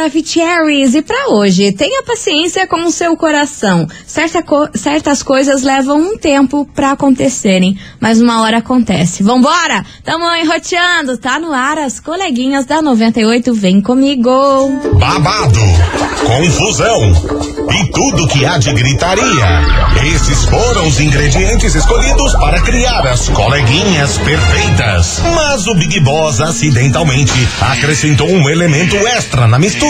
Maravicheries. E para hoje, tenha paciência com o seu coração. Certa co certas coisas levam um tempo para acontecerem, mas uma hora acontece. Vambora? Tamo enroteando, tá no ar as coleguinhas da 98, vem comigo. Babado, confusão e tudo que há de gritaria. Esses foram os ingredientes escolhidos para criar as coleguinhas perfeitas. Mas o Big Boss acidentalmente acrescentou um elemento extra na mistura: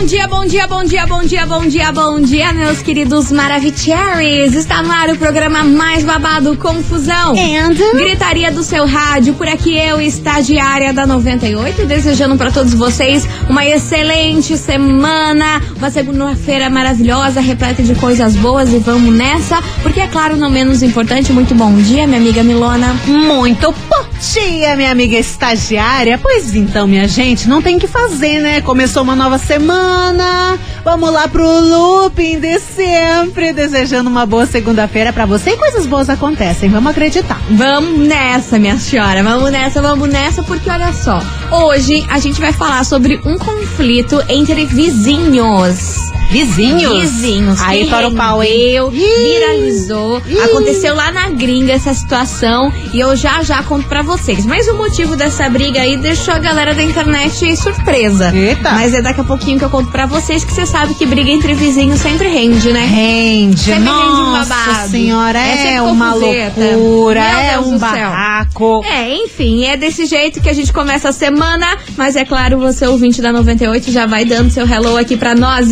Bom dia, bom dia, bom dia, bom dia, bom dia, bom dia, meus queridos Maravicheries. Está no ar o programa mais babado, Confusão. And? Gritaria do seu rádio. Por aqui eu, estagiária da 98, desejando para todos vocês uma excelente semana, uma segunda-feira maravilhosa, repleta de coisas boas e vamos nessa, porque é claro, não menos importante, muito bom dia, minha amiga Milona. Muito bom dia, minha amiga estagiária. Pois então, minha gente, não tem que fazer, né? Começou uma nova semana. Vamos lá pro looping de sempre, desejando uma boa segunda-feira para você e coisas boas acontecem. Vamos acreditar. Vamos nessa, minha senhora. Vamos nessa, vamos nessa, porque olha só. Hoje a gente vai falar sobre um conflito entre vizinhos. Vizinhos? Vizinhos. Aí o pau, rendeu, Ih. viralizou. Ih. Aconteceu lá na gringa essa situação e eu já já conto pra vocês. Mas o motivo dessa briga aí deixou a galera da internet surpresa. Eita. Mas é daqui a pouquinho que eu conto pra vocês que você sabe que briga entre vizinhos sempre rende, né? Rende, Sempre rende um nossa senhora, É é, uma confuseta. loucura, Meu é Deus um céu. barraco. É, enfim, é desse jeito que a gente começa a semana, mas é claro, você ouvinte da 98 já vai dando seu hello aqui pra nós.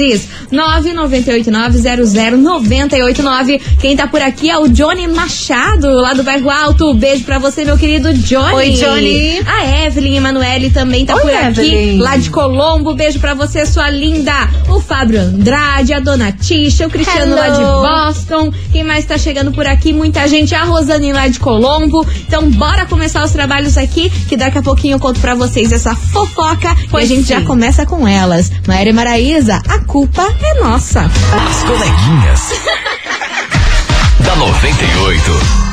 998900989. Quem tá por aqui é o Johnny Machado, lá do Bairro Alto. Beijo pra você, meu querido Johnny. Oi, Johnny. A Evelyn Emanuele também tá Oi, por aqui, Evelyn. lá de Colombo. Beijo pra você, sua linda. O Fábio Andrade, a Dona Tisha, o Cristiano Hello. lá de Boston. Quem mais tá chegando por aqui? Muita gente. A Rosane lá de Colombo. Então, bora começar os trabalhos aqui, que daqui a pouquinho eu conto pra vocês essa fofoca. Pois e a gente sim. já começa com elas. Maíra e Maraísa, a culpa é nossa. As coleguinhas. da 98.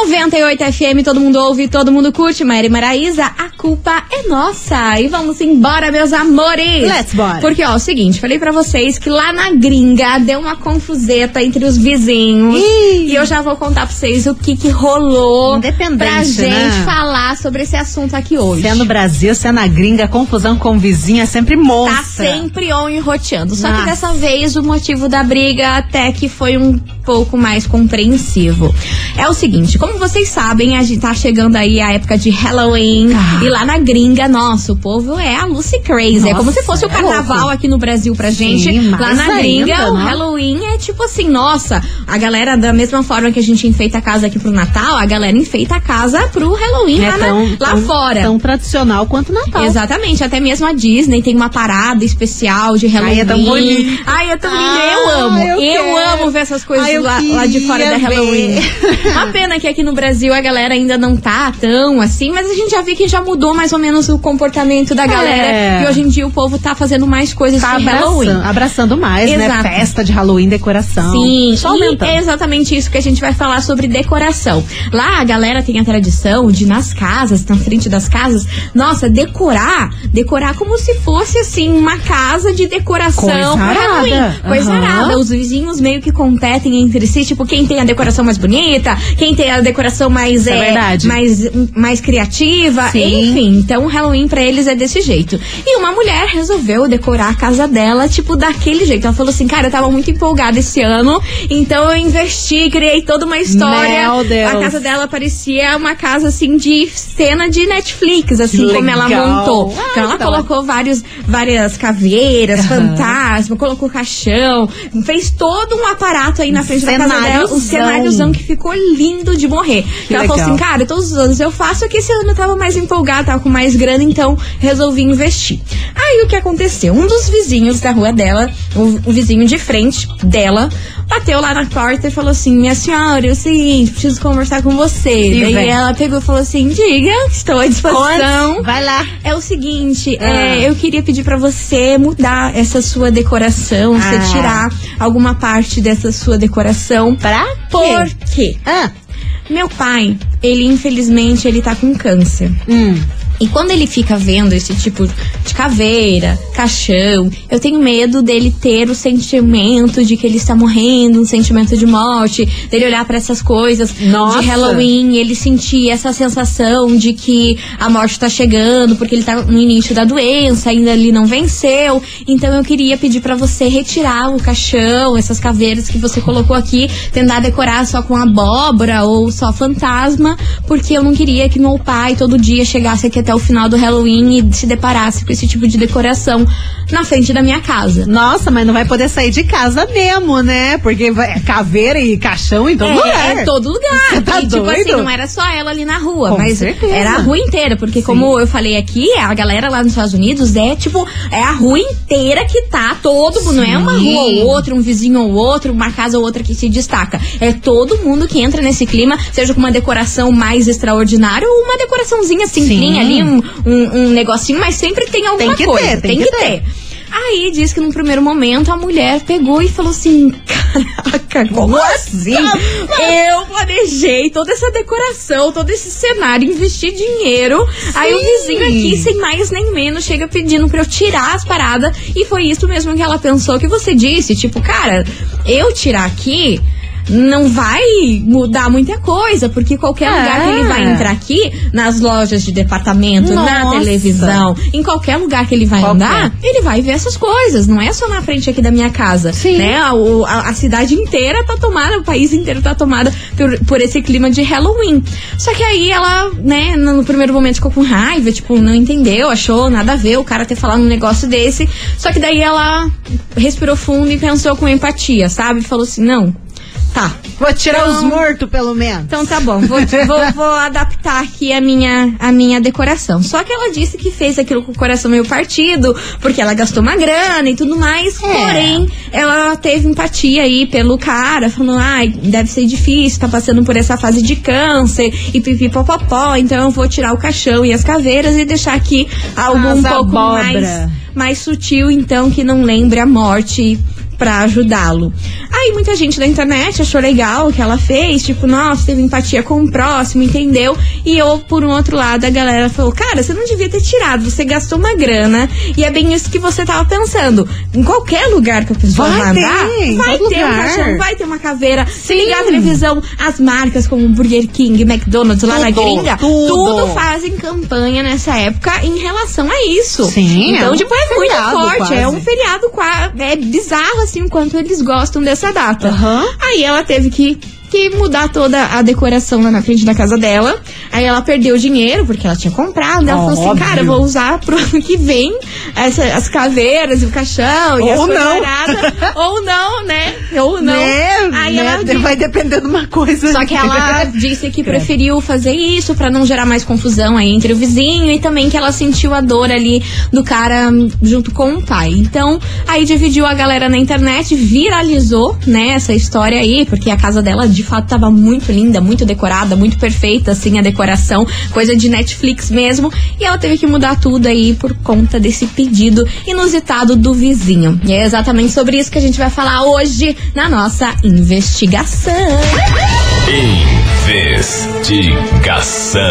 98 FM, todo mundo ouve, todo mundo curte. Maíra e Maraísa, a culpa é nossa. E vamos embora, meus amores. Let's bora. Porque, ó, é o seguinte, falei pra vocês que lá na gringa deu uma confuseta entre os vizinhos. Ih. E eu já vou contar pra vocês o que que rolou pra gente né? falar sobre esse assunto aqui hoje. Se é no Brasil, se é na gringa, confusão com vizinha é sempre Tá monstra. sempre on e roteando. Só que Nossa. dessa vez o motivo da briga até que foi um pouco mais compreensivo. É o seguinte, como vocês sabem, a gente tá chegando aí a época de Halloween. Ah. E lá na gringa, nossa, o povo é a Lucy Crazy. é como Nossa, se fosse o é carnaval louco. aqui no Brasil pra Sim, gente. lá mais na gringa, ainda, o? Halloween é tipo assim, nossa, a galera, da mesma forma que a gente enfeita a casa aqui pro Natal, a galera enfeita a casa pro Halloween É lá, na- tão, lá tão- fora. Tão tradicional quanto Natal. Exatamente, até mesmo a Disney tem uma parada especial de Halloween. Ai, é tão bonito. Ai, é tão lindo. Ah, eu amo. eu Eu, amo ver essas coisas Ai, eu lá, lá de fora da Halloween. Uma pena que aqui no Brasil a galera ainda não tá tão assim, mas a gente já viu que já mudou mais ou menos o comportamento da galera. É. E hoje em dia o povo tá fazendo mais coisas Tá de Halloween. abraçando, abraçando mais, Exato. né? Festa de Halloween, decoração. Sim, Só aumentando. é exatamente isso que a gente vai falar sobre decoração. Lá a galera tem a tradição de nas casas, na frente das casas, nossa, decorar, decorar como se fosse assim uma casa de decoração Coisa Halloween. arada. Coisa Aham. arada. Os vizinhos meio que competem entre si, tipo, quem tem a decoração mais bonita, quem tem a decoração mais Isso é verdade. mais mais criativa, Sim. enfim. Então o Halloween pra eles é desse jeito. E uma mulher resolveu decorar a casa dela, tipo, daquele jeito. Ela falou assim, cara, eu tava muito empolgada esse ano, então eu investi, criei toda uma história. Meu Deus. A casa dela parecia uma casa, assim, de cena de Netflix, assim, como ela montou. Ai, então ela hora. colocou vários, várias caveiras, Aham. fantasma, colocou caixão, fez todo um aparato aí na frente da casa dela. Um Cenáriozão. que ficou lindo de morrer. Que ela falou legal. assim, cara, todos os anos eu faço, aqui esse ano eu tava mais empolgada, tava com mais grana, então resolvi investir. Aí o que aconteceu? Um dos vizinhos da rua dela, o, o vizinho de frente dela, bateu lá na porta e falou assim: Minha senhora, é o seguinte, preciso conversar com você. E Daí vem. ela pegou e falou assim: Diga, estou à disposição. Vai lá. É o seguinte, Ah. é, eu queria pedir pra você mudar essa sua decoração, você Ah. tirar alguma parte dessa sua decoração. Pra Por quê? Ah, Meu pai, ele infelizmente ele tá com câncer. hum. E quando ele fica vendo esse tipo de caveira, caixão, eu tenho medo dele ter o sentimento de que ele está morrendo, um sentimento de morte, dele olhar para essas coisas Nossa. de Halloween, ele sentir essa sensação de que a morte tá chegando, porque ele tá no início da doença, ainda ele não venceu. Então eu queria pedir para você retirar o caixão, essas caveiras que você colocou aqui, tentar decorar só com abóbora ou só fantasma, porque eu não queria que meu pai todo dia chegasse aqui até o final do Halloween e se deparasse com esse tipo de decoração na frente da minha casa. Nossa, mas não vai poder sair de casa mesmo, né? Porque vai- é caveira e caixão em todo é, lugar. é todo lugar. Você tá e, tipo doido? assim, não era só ela ali na rua, Com mas certeza. era a rua inteira. Porque, como eu falei aqui, a galera lá nos Estados Unidos é tipo, é a rua inteira que tá todo mundo. Não é uma Sim. rua ou outra, um vizinho ou outro, uma casa ou outra que se destaca. É todo mundo que entra nesse clima, seja com uma decoração mais extraordinária ou uma decoraçãozinha simplinha Sim. Ali, um, um, um negocinho, mas sempre tem alguma que coisa. ter, tem que ter. Aí diz que num primeiro momento a mulher pegou e falou assim: Caraca, como assim? Eu planejei toda essa decoração, todo esse cenário, investi dinheiro. Aí o vizinho aqui, sem mais nem menos, chega pedindo pra eu tirar as paradas. E foi isso mesmo que ela pensou que você disse. Tipo, cara, eu tirar aqui. Não vai mudar muita coisa, porque qualquer É. lugar que ele vai entrar aqui, nas lojas de departamento, na Nossa. televisão, em qualquer lugar que ele vai Qualquer. andar, ele vai ver essas coisas. Não é só na frente aqui da minha casa. Sim. Né? A, a- a cidade inteira tá tomada, o país inteiro tá tomada por, por esse clima de Halloween. Só que aí ela, né, no no primeiro momento ficou com raiva, tipo, não entendeu, achou nada a ver o cara ter falado um negócio desse. Só que daí ela respirou fundo e pensou com empatia, sabe? Falou assim: não, tá, Vou tirar Então- os mortos, pelo menos. então tá bom, vou, vou, vou adaptar aqui a minha, a minha decoração. Só que ela disse que fez aquilo com o coração meio partido, porque ela gastou uma grana e tudo mais. É. Porém, ela teve empatia aí pelo cara, falando, ai, deve ser difícil, tá passando por essa fase de câncer e pipipopopó, então eu vou tirar o caixão e as caveiras e deixar aqui algo As um pouco abóbora. mais, mais sutil, então, que não lembre a morte pra ajudá-lo. Aí muita gente da internet achou legal o que ela fez, tipo, nossa, teve empatia com o próximo, entendeu? E eu, por um outro lado, a galera falou, cara, você não devia ter tirado, você gastou uma grana e é bem isso que você tava pensando. Em qualquer lugar que a pessoa Vai vai andar, ter, vai ter um lugar. caixão, vai ter uma caveira. Se Sim. ligar a televisão, as marcas como Burger King, McDonald's lá na Tudo, gringa, tudo. tudo fazem campanha nessa época em relação a isso. Sim, Então, é um tipo, é muito forte, é quase. um feriado é bizarro assim o quanto eles gostam dessa data. Aham. Aí ela teve que que mudar toda a decoração lá na frente da casa dela. Aí ela perdeu o dinheiro, porque ela tinha comprado. Ela falou assim, cara, eu vou usar pro ano que vem essa- as caveiras e o caixão e Ou não. Ou não, né? Ou não. Né? Aí Né? ela Vai depender de uma coisa. só que ela disse que preferiu fazer isso pra não gerar mais confusão aí entre o vizinho e também que ela sentiu a dor ali do cara junto com o pai. Então, aí dividiu a galera na internet, viralizou, né, essa história aí, porque a casa dela de fato tava muito linda, muito decorada, muito perfeita, assim, a decoração, coisa de Netflix mesmo. E ela teve que mudar tudo aí por conta desse pedido inusitado do vizinho. E é exatamente sobre isso que a gente vai falar hoje na nossa investigação. Investigação.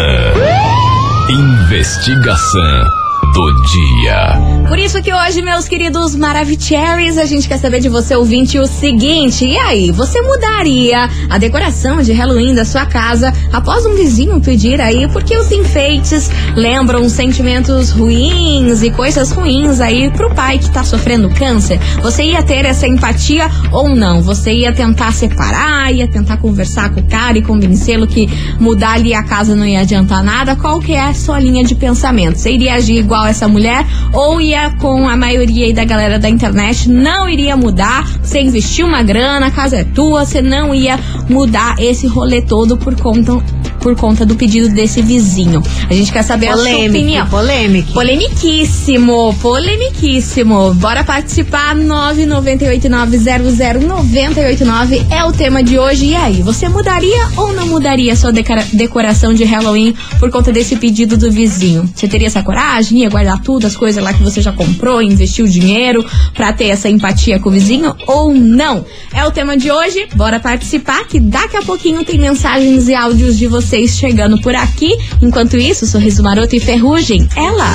Investigação do dia. Por isso que hoje, meus queridos Maravicheries, a gente quer saber de você, ouvinte, o seguinte. E aí, você mudaria a decoração de Halloween da sua casa após um vizinho pedir aí? Porque os enfeites lembram sentimentos ruins e coisas ruins aí pro pai que tá sofrendo câncer. Você ia ter essa empatia ou não? Você ia tentar separar, ia tentar conversar com o cara e convencê-lo que mudar ali a casa não ia adiantar nada? Qual que é a sua linha de pensamento? Você iria agir igual essa mulher ou ia com a maioria aí da galera da internet? Não iria mudar, você investiu uma grana, a casa é tua, você não ia mudar esse rolê todo por conta por conta do pedido desse vizinho. A gente quer saber a sua opinião. polêmica. Polemiquíssimo, polemiquíssimo. Bora participar, 998900989 é o tema de hoje. E aí, você mudaria ou não mudaria sua decora- decoração de Halloween por conta desse pedido do vizinho? Você teria essa coragem? Ia guardar tudo, as coisas lá que você já comprou, investiu dinheiro pra ter essa empatia com o vizinho ou não? É o tema de hoje. Bora participar que daqui a pouquinho tem mensagens e áudios de vocês chegando por aqui. Enquanto isso, Sorriso Maroto e Ferrugem, ela.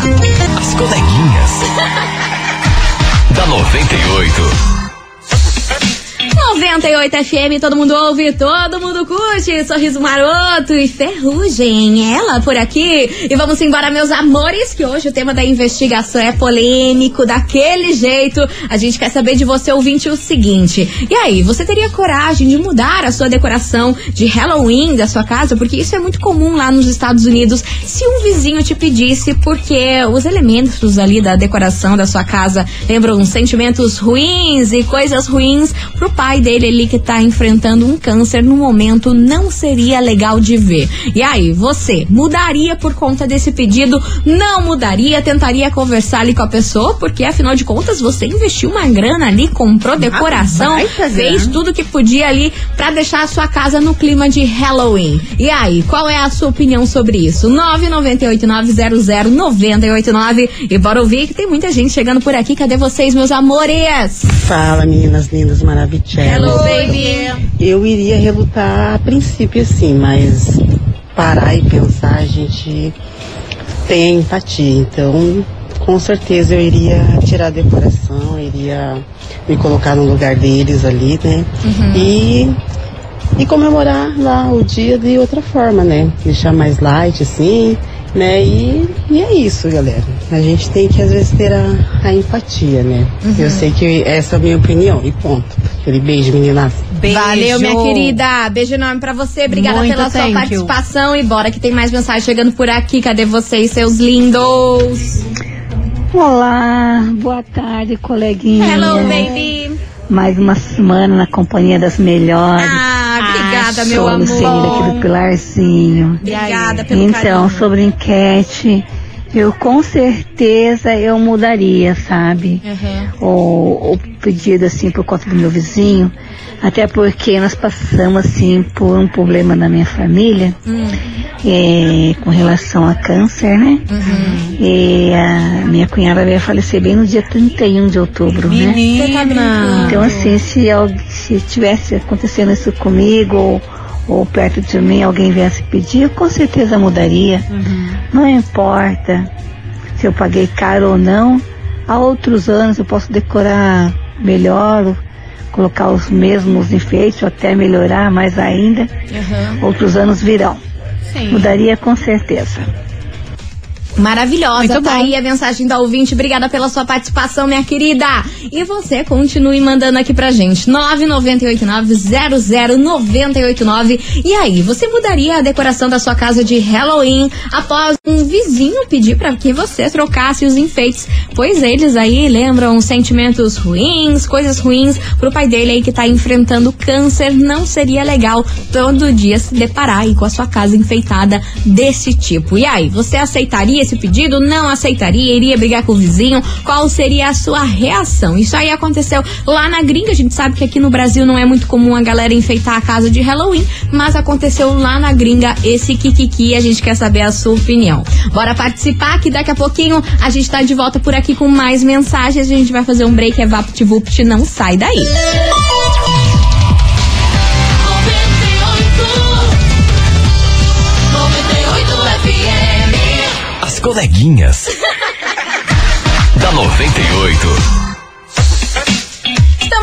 As coleguinhas. da 98. 98 FM, todo mundo ouve, todo mundo curte. Sorriso maroto e ferrugem. Ela por aqui. E vamos embora, meus amores, que hoje o tema da investigação é polêmico, daquele jeito. A gente quer saber de você, ouvinte, o seguinte. E aí, você teria coragem de mudar a sua decoração de Halloween da sua casa? Porque isso é muito comum lá nos Estados Unidos. Se um vizinho te pedisse, porque os elementos ali da decoração da sua casa lembram sentimentos ruins e coisas ruins pro pai dele ali que tá enfrentando um câncer no momento não seria legal de ver. E aí, você mudaria por conta desse pedido? Não mudaria? Tentaria conversar ali com a pessoa? Porque afinal de contas você investiu uma grana ali, comprou decoração, baita fez tudo que podia ali pra deixar a sua casa no clima de Halloween. E aí, qual é a sua opinião sobre isso? 998900989 e bora ouvir que tem muita gente chegando por aqui. Cadê vocês, meus amores? Fala, meninas lindas maravilhosas. Hello, baby. Eu iria relutar a princípio, sim, mas parar e pensar, a gente tem empatia. Então, com certeza eu iria tirar a decoração, iria me colocar no lugar deles ali, né? E, e comemorar lá o dia de outra forma, né? Deixar mais light, assim, né? E, e é isso, galera. A gente tem que às vezes ter a, a empatia, né? Eu sei que essa é a minha opinião, e ponto. Aquele beijo, meninas. Beijo. Valeu, minha querida. Beijo enorme pra você. Obrigada Muito pela sua you. participação. E bora que tem mais mensagem chegando por aqui. Cadê vocês, seus lindos? Olá, boa tarde, coleguinha. Hello, baby. Mais uma semana na companhia das melhores. Ah, obrigada, meu Sou a Luciene aqui do amor. Pilarzinho. Obrigada pelo Então, carinho. sobre enquete, eu com certeza eu mudaria, sabe? Uhum. O, o pedido assim por conta do meu vizinho. Até porque nós passamos assim por um problema na minha família Hum. é, com relação a câncer, né? Uhum. E a minha cunhada veio falecer bem no dia 31 de outubro, né? Menina. Então, assim, se, se tivesse acontecendo isso comigo ou, perto de mim, alguém viesse pedir, eu com certeza mudaria. Não importa se eu paguei caro ou não. Há outros anos eu posso decorar melhor, colocar os mesmos enfeites, ou até melhorar mais ainda. Uhum. Outros anos virão. Sim. Mudaria com certeza. Maravilhosa, Muito tá bom. aí a mensagem da ouvinte. Obrigada pela sua participação, minha querida. E você continue mandando aqui pra gente. 998900989. E aí, você mudaria a decoração da sua casa de Halloween após um vizinho pedir pra que você trocasse os enfeites? Pois eles aí lembram sentimentos ruins, coisas ruins pro pai dele aí que tá enfrentando câncer. Não seria legal todo dia se deparar aí com a sua casa enfeitada desse tipo. E aí, você aceitaria esse pedido? Não aceitaria? Iria brigar com o vizinho? Qual seria a sua reação? Isso aí aconteceu lá na gringa. A gente sabe que aqui no Brasil não é muito comum a galera enfeitar a casa de Halloween, mas aconteceu lá na gringa esse kikiki. A gente quer saber a sua opinião. Bora participar que daqui a pouquinho a gente tá de volta por aqui com mais mensagens. A gente vai fazer um break, é VaptVupt, não sai daí. As coleguinhas. da 98.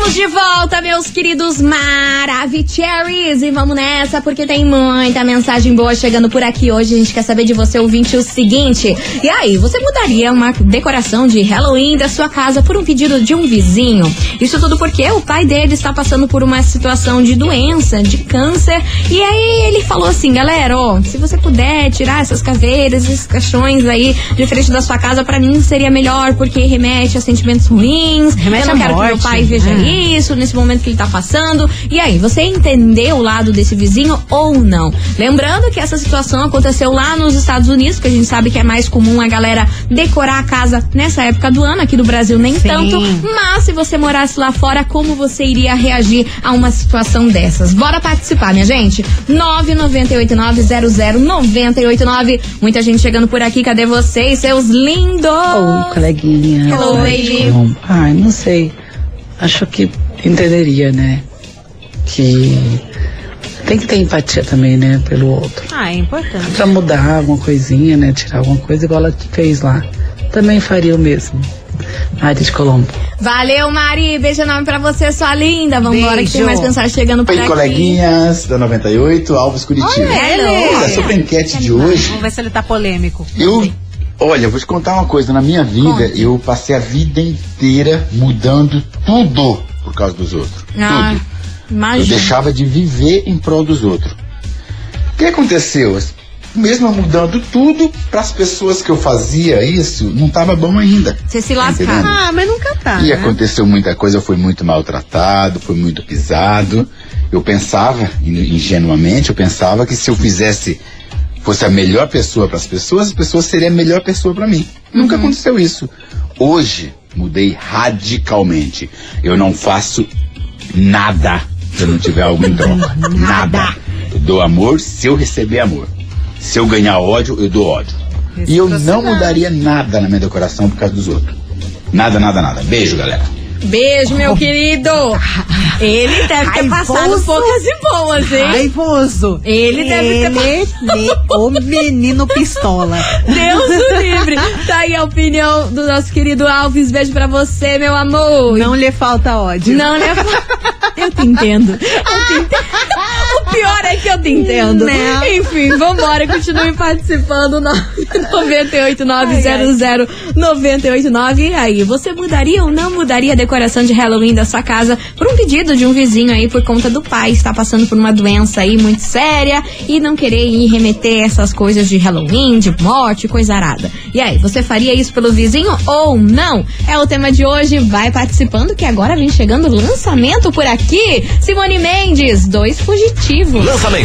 Estamos de volta, meus queridos Maravicheries. E vamos nessa, porque tem muita mensagem boa chegando por aqui hoje. A gente quer saber de você, ouvinte, o seguinte. E aí, você mudaria uma decoração de Halloween da sua casa por um pedido de um vizinho? Isso tudo porque o pai dele está passando por uma situação de doença, de câncer. E aí ele falou assim, galera, ó, se você puder tirar essas caveiras, esses caixões aí de frente da sua casa, pra mim seria melhor, porque remete a sentimentos ruins. Remete Eu não quero que meu morte. pai veja isso, nesse momento que ele tá passando. E aí, você entendeu o lado desse vizinho ou não? Lembrando que essa situação aconteceu lá nos Estados Unidos, que a gente sabe que é mais comum a galera decorar a casa nessa época do ano, aqui do Brasil nem Sim. tanto. Mas se você morasse lá fora, como você iria reagir a uma situação dessas? Bora participar, minha gente. 998900989. Muita gente chegando por aqui. Cadê vocês, seus lindos? Oi, coleguinha. Hello, bom. Ai, não sei. Acho que entenderia, né? Que tem que ter empatia também, né? Pelo outro. Ah, é importante. Pra mudar alguma coisinha, né? Tirar alguma coisa igual ela fez lá. Também faria o mesmo. Mari de Colombo. Valeu, Mari. Beijo enorme pra você, sua linda. Vambora, que tem mais mensagem chegando por Oi, aqui. coleguinhas da 98, Alves Curitiba. Olha, sobre a enquete de hoje, Vamos ver se ele tá polêmico. eu. Olha, eu vou te contar uma coisa. Na minha vida, eu passei a vida inteira mudando tudo por causa dos outros. Ah, tudo. Eu imagina. deixava de viver em prol dos outros. O que aconteceu? Mesmo eu mudando tudo, para as pessoas que eu fazia isso, não estava bom ainda. Você se Tá lascar. Ah, mas nunca tá. E né? aconteceu muita coisa, eu fui muito maltratado, fui muito pisado. Eu pensava, in- ingenuamente, eu pensava que se eu fizesse, fosse a melhor pessoa para as pessoas, as pessoas seriam a melhor pessoa para mim. Nunca aconteceu isso. Hoje, mudei radicalmente. Eu não faço nada se eu não tiver algo em troca. nada. Eu dou amor se eu receber amor. Se eu ganhar ódio, eu dou ódio. E eu não mudaria nada na minha decoração por causa dos outros. Nada, nada, nada. Beijo, galera. Beijo, meu querido. Ele deve ter Raivoso. passado poucas e boas, hein? Raivoso. Ele deve ter ne- O menino pistola. Deus o livre. Tá aí a opinião do nosso querido Alves. Beijo pra você, meu amor. Não lhe falta ódio. Não, te entendo. Eu te entendo. O pior é que eu te entendo. Não. Enfim, vambora. Continue participando. 989-00989. E aí, você mudaria ou não mudaria a decoração de Halloween da sua casa por um pedido de um vizinho aí por conta do pai estar passando por uma doença aí muito séria e não querer ir remeter essas coisas de Halloween, de morte, coisa arada. E aí, você faria isso pelo vizinho ou não? É o tema de hoje. Vai participando que agora vem chegando o lançamento por aqui. Simone Mendes, dois fugitivos. Lançamentos.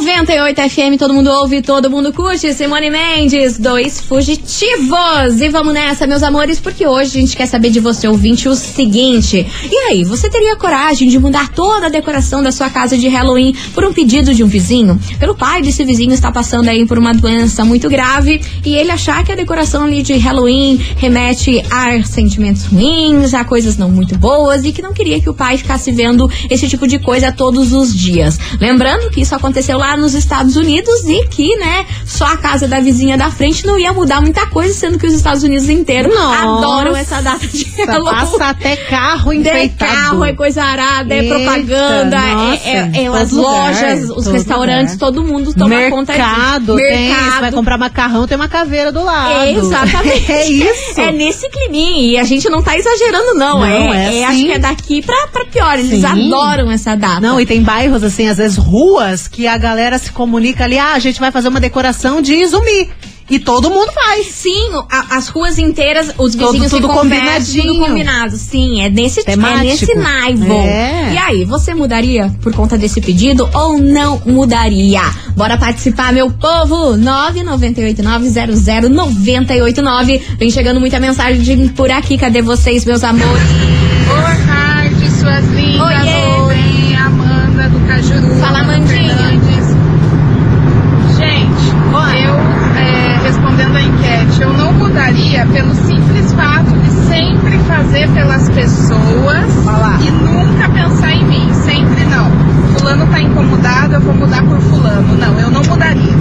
98 FM, todo mundo ouve, todo mundo curte. Simone Mendes, dois fugitivos. E vamos nessa, meus amores, porque hoje a gente quer saber de você, ouvinte, o seguinte. E aí, você teria coragem de mudar toda a decoração da sua casa de Halloween por um pedido de um vizinho? Pelo pai desse vizinho está passando aí por uma doença muito grave e ele achar que a decoração ali de Halloween remete a sentimentos ruins, a coisas não muito boas e que não queria que o pai ficasse vendo esse tipo de coisa todos os dias. Lembrando que isso aconteceu lá nos Estados Unidos e que, né, só a casa da vizinha da frente não ia mudar muita coisa, sendo que os Estados Unidos inteiros adoram essa data de Halloween. Passa até carro É enfeitado. carro, é coisa arada, é Eita, propaganda, nossa, é, é, é as lugar, lojas, os restaurantes, lugar. todo mundo toma conta disso. Mercado, tem. Você vai Mercado. comprar macarrão, tem uma caveira do lado. É, exatamente. É isso. É nesse climinha. E a gente não tá exagerando, não. Não, é, é acho assim. que é daqui pra, pra pior. Eles Sim. adoram essa data. Não, e tem bairros, assim, às vezes ruas, que a galera se comunica ali, ah, a gente vai fazer uma decoração de zumbi. E todo mundo faz. Sim, a- as ruas inteiras, os Todo- vizinhos tudo se conversam, combinadinho. tudo combinado. Sim, é nesse, é Temático. nesse naivo. É. E aí, você mudaria por conta desse pedido ou não mudaria? Bora participar, meu povo! 998900989. Vem chegando muita mensagem de por aqui. Cadê vocês, meus amores? Boa tarde, suas lindas. Oiê. Bem, Amanda do Cajuru. Fala, Amandinha. Fernandes. Gente, eu é, respondendo a enquete, eu pelo simples fato de sempre fazer pelas pessoas e nunca pensar em mim. Sempre não. Fulano tá incomodado, eu vou mudar por fulano. Não, eu não mudaria.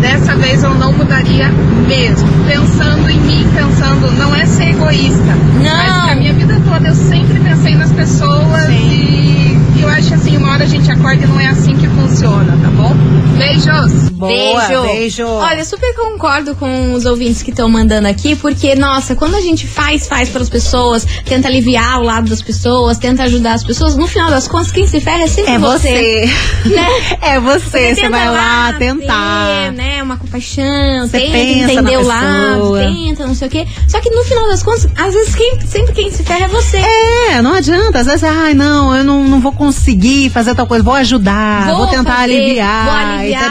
Dessa vez eu não mudaria mesmo. Pensando em mim, pensando, não é ser egoísta. Não. Mas que a minha vida toda eu sempre pensei nas pessoas e eu acho assim, uma hora a gente acorda e não é assim que funciona, tá bom? Beijos! Boa, beijo. beijo. Olha, super concordo com os ouvintes que estão mandando aqui, porque, nossa, quando a gente faz, faz pelas pessoas, tenta aliviar o lado das pessoas, tenta ajudar as pessoas, no final das contas, quem se ferra é sempre É você. Né? É você, você vai lá tentar. ter, né, uma compaixão, Você tenta pensa entender o lado, tenta, não sei o quê. Só que no final das contas, às vezes quem, sempre quem se ferra é você. É, não adianta. Às vezes, ai, não, eu não, não vou conseguir fazer tal coisa, vou ajudar, vou, Vou tentar fazer, aliviar, vou aliviar.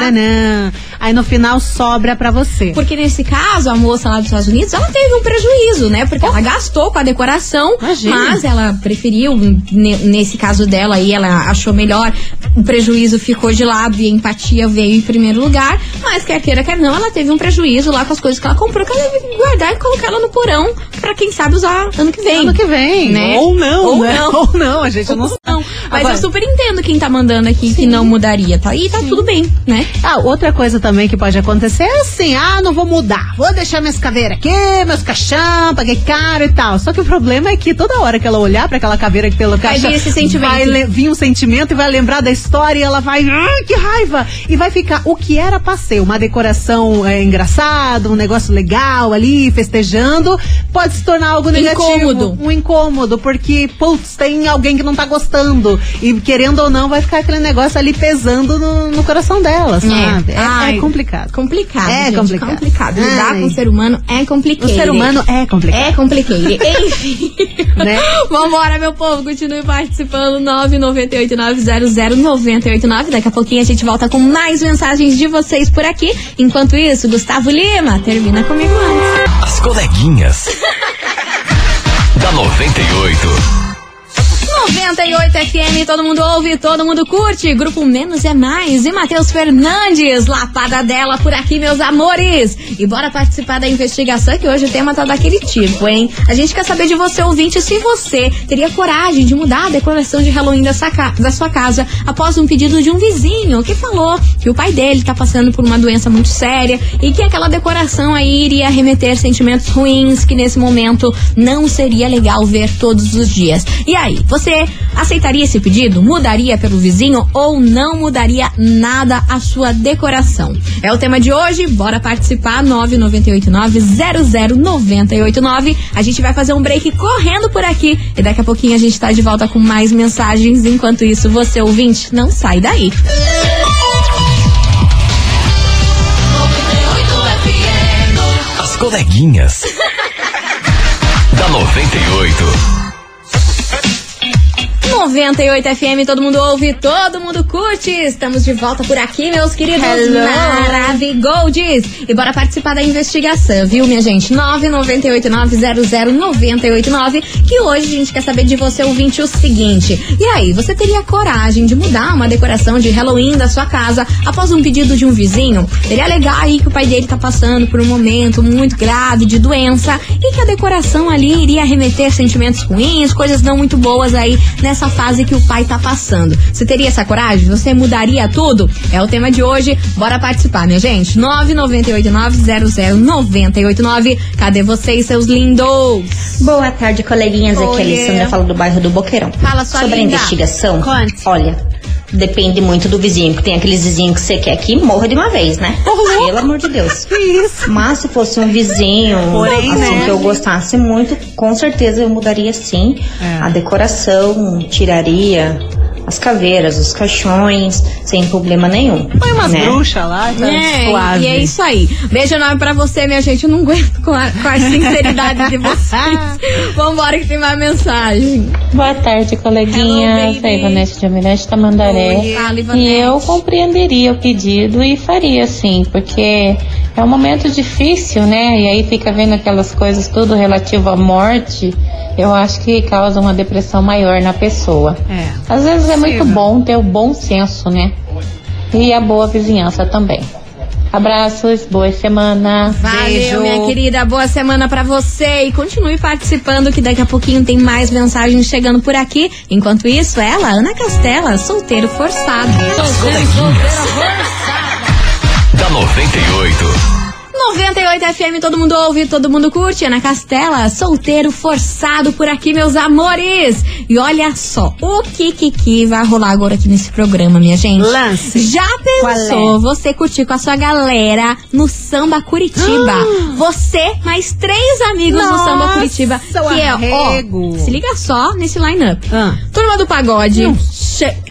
Aí no final sobra pra você. Porque nesse caso, a moça lá dos Estados Unidos, ela teve um prejuízo, né? Porque ela gastou com a decoração, Imagina. mas ela preferiu, ne- nesse caso dela aí, ela achou melhor, o prejuízo ficou de lado e a empatia veio em primeiro lugar, mas quer queira, quer não, ela teve um prejuízo lá com as coisas que ela comprou, que ela deve guardar e colocar ela no porão, pra quem sabe usar ano que vem. Ano que vem. Né? Ou não, Ou né? não. Ou não, a gente não Ou sabe. não. Mas Agora- eu super entendo quem tá mandando aqui que não mudaria, tá? E tá tudo bem, né? Ah, outra coisa também que pode acontecer é assim, ah, não vou mudar, vou deixar minhas caveiras aqui, meus caixão, paguei caro e tal. Só que o problema é que toda hora que ela olhar pra aquela caveira que pelo Vai caixão, vir esse sentimento. vai vir um sentimento e vai lembrar da história e ela vai, ah, que raiva! E vai ficar o que era ser, uma decoração é, engraçada, um negócio legal ali, festejando, pode se tornar algo negativo. Incômodo. Um incômodo, porque, putz, tem alguém que não tá gostando. E querendo ou não, vai ficar aquele negócio ali pesando no, no coração dela, sabe? É, Ai, é complicado. Complicado, É gente, complicado. complicado. Lidar Ai. com o ser humano é complicado. O ser humano é complicado. É complicado. Enfim. Né? Vambora, meu povo. Continue participando. 998900989. Daqui a pouquinho a gente volta com mais mensagens de vocês por aqui. Enquanto isso, Gustavo Lima, termina comigo antes. As coleguinhas. da 98. 98 FM, todo mundo ouve, todo mundo curte. Grupo Menos é Mais e Matheus Fernandes, lapada dela por aqui, meus amores. E bora participar da investigação que hoje o tema tá daquele tipo, hein? A gente quer saber de você, ouvinte, se você teria coragem de mudar a decoração de Halloween da sua, da sua casa após um pedido de um vizinho que falou que o pai dele tá passando por uma doença muito séria e que aquela decoração aí iria remeter sentimentos ruins que nesse momento não seria legal ver todos os dias. E aí, você aceitaria esse pedido? Mudaria pelo vizinho ou não mudaria nada a sua decoração? É o tema de hoje, bora participar 998900989. A gente vai fazer um break correndo por aqui e daqui a pouquinho a gente tá de volta com mais mensagens. Enquanto isso, você ouvinte, não sai daí. As coleguinhas. da 98. 98 FM, todo mundo ouve, todo mundo curte. Estamos de volta por aqui, meus queridos. Maravigoldes. E bora participar da investigação, viu, minha gente? 998900989, que hoje a gente quer saber de você, ouvinte, o seguinte. E aí, você teria coragem de mudar uma decoração de Halloween da sua casa após um pedido de um vizinho? Seria legal aí que o pai dele tá passando por um momento muito grave de doença e que a decoração ali iria remeter sentimentos ruins, coisas não muito boas aí nessa fase que o pai tá passando. Você teria essa coragem? Você mudaria tudo? É o tema de hoje. Bora participar, minha gente. 998900989. Cadê vocês, seus lindos? Boa tarde, coleguinhas. Aqui é a. Alessandra, falo do bairro do Boqueirão. Fala, sua Sobre linda. a investigação, Conte. olha, depende muito do vizinho, porque tem aqueles vizinhos que você quer que morra de uma vez, né? Pelo amor de Deus. Que isso? Mas se fosse um vizinho Porém, assim, né? que eu gostasse muito, com certeza eu mudaria sim É. a decoração, tiraria as caveiras, os caixões, sem problema nenhum. Põe umas né? bruxas lá, tá É, suave. e é isso aí. Beijo enorme pra você, minha gente. Eu não aguento com a, com a sinceridade de vocês. Vambora que tem mais mensagem. Boa tarde, Hello, coleguinhas. baby. É Ivanete de Almirante Tamandaré. Oi, fala, E eu compreenderia o pedido e faria sim, porque é um momento difícil, né? E aí fica vendo aquelas coisas tudo relativo à morte. Eu acho que causa uma depressão maior na pessoa. É. Às vezes é muito bom ter o bom senso, né? E a boa vizinhança também. Abraços, boa semana. Valeu, Beijo. minha querida. Boa semana pra você. E continue participando, que daqui a pouquinho tem mais mensagens chegando por aqui. Enquanto isso, ela, Ana Castela, solteiro forçado. As coleguinhas. da 98. 98 FM, todo mundo ouve, todo mundo curte. Ana Castela, solteiro forçado por aqui, meus amores. E olha só, o que que, que vai rolar agora aqui nesse programa, minha gente? Lance. Já pensou você curtir com a sua galera no Samba Curitiba? Você mais três amigos no Samba Nossa, Curitiba. Que é, arrego. ó, se liga só nesse line-up. Ah. Turma do Pagode,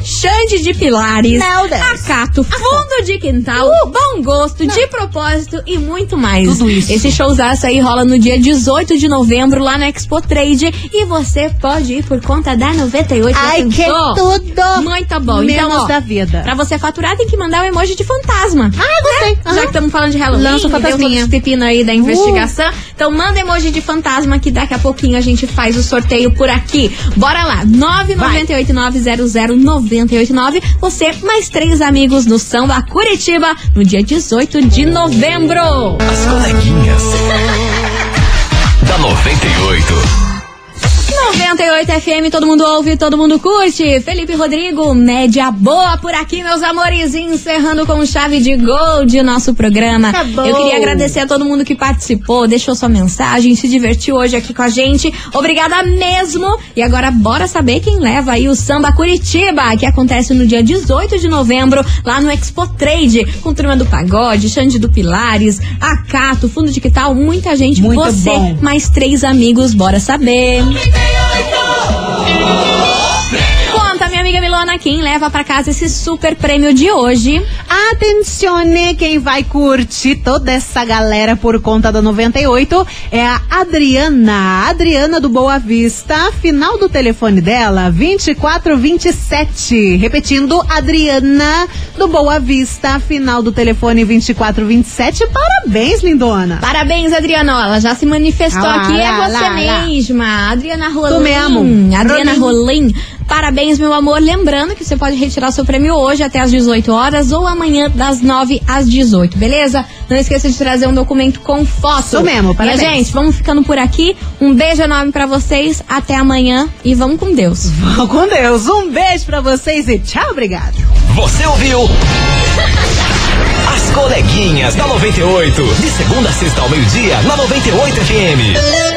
Xande de Pilares, Deus. Acato, Fundo de Quintal, Bom Gosto, De Propósito e muito mais. Tudo isso. Esse showzaço aí rola no dia 18 de novembro lá na Expo Trade e você pode ir por conta da 98. já Ai, que tudo! Muito bom. Menos então, ó, da vida. Pra você faturar, tem que mandar o emoji de fantasma. Ah, gostei. Né? Já que estamos falando de Halloween, Lança o fantasminha. esse pepino aí da investigação. Então manda emoji de fantasma que daqui a pouquinho a gente faz o sorteio por aqui. Bora lá, 998900989. Você mais três amigos no Samba Curitiba no dia 18 de novembro. As coleguinhas. da 98. 98 FM, todo mundo ouve, todo mundo curte. Felipe Rodrigo, média boa por aqui, meus amores. Encerrando com chave de gol de nosso programa. Acabou. Eu queria agradecer a todo mundo que participou, deixou sua mensagem, se divertiu hoje aqui com a gente. Obrigada mesmo. E agora bora saber quem leva aí o Samba Curitiba, que acontece no dia 18 de novembro, lá no Expo Trade, com turma do Pagode, Xande do Pilares, Acato, Fundo de Quital, muita gente. Muito Você, bom. mais três amigos, bora saber. Conta, minha amiga Milona, quem leva pra casa esse super prêmio de hoje? Atencione, quem vai curtir toda essa galera por conta da 98 é a Adriana. Adriana do Boa Vista. Final do telefone dela, 2427. Repetindo, Adriana do Boa Vista. Final do telefone 2427. Parabéns, lindona. Parabéns, Adriana. Ela já se manifestou Ah lá, aqui. é lá, você lá, lá. mesma. Adriana Rolim. Tu mesmo. Adriana Rolim. Rolim. Parabéns, meu amor. Lembrando que você pode retirar seu prêmio hoje até às 18 horas ou amanhã das 9 às 18, beleza? Não esqueça de trazer um documento com foto. Isso mesmo, parabéns. Minha gente, vamos ficando por aqui. Um beijo enorme pra vocês. Até amanhã e vamos com Deus. Vão com Deus. Um beijo pra vocês e tchau, obrigada. Você ouviu? As coleguinhas da 98. De segunda a sexta ao meio-dia, na 98 FM.